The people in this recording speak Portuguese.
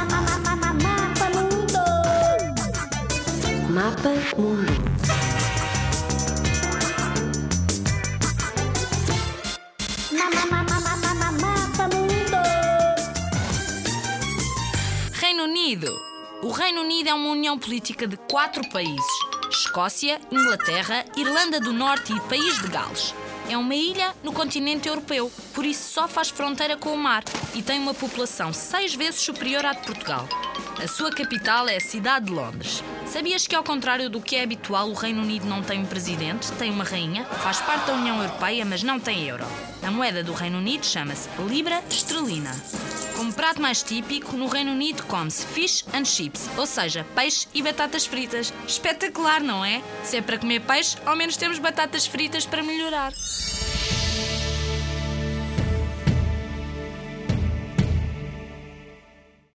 Mapa Mundo. Mapa Mundo. Reino Unido. O Reino Unido é uma união política de quatro países: Escócia, Inglaterra, Irlanda do Norte e País de Gales. É uma ilha no continente europeu, por isso só faz fronteira com o mar e tem uma população seis vezes superior à de Portugal. A sua capital é a cidade de Londres. Sabias que, ao contrário do que é habitual, o Reino Unido não tem um presidente, tem uma rainha, faz parte da União Europeia, mas não tem euro. A moeda do Reino Unido chama-se Libra Esterlina. Como prato mais típico, no Reino Unido come-se fish and chips, ou seja, peixe e batatas fritas. Espetacular, não é? Se é para comer peixe, ao menos temos batatas fritas para melhorar.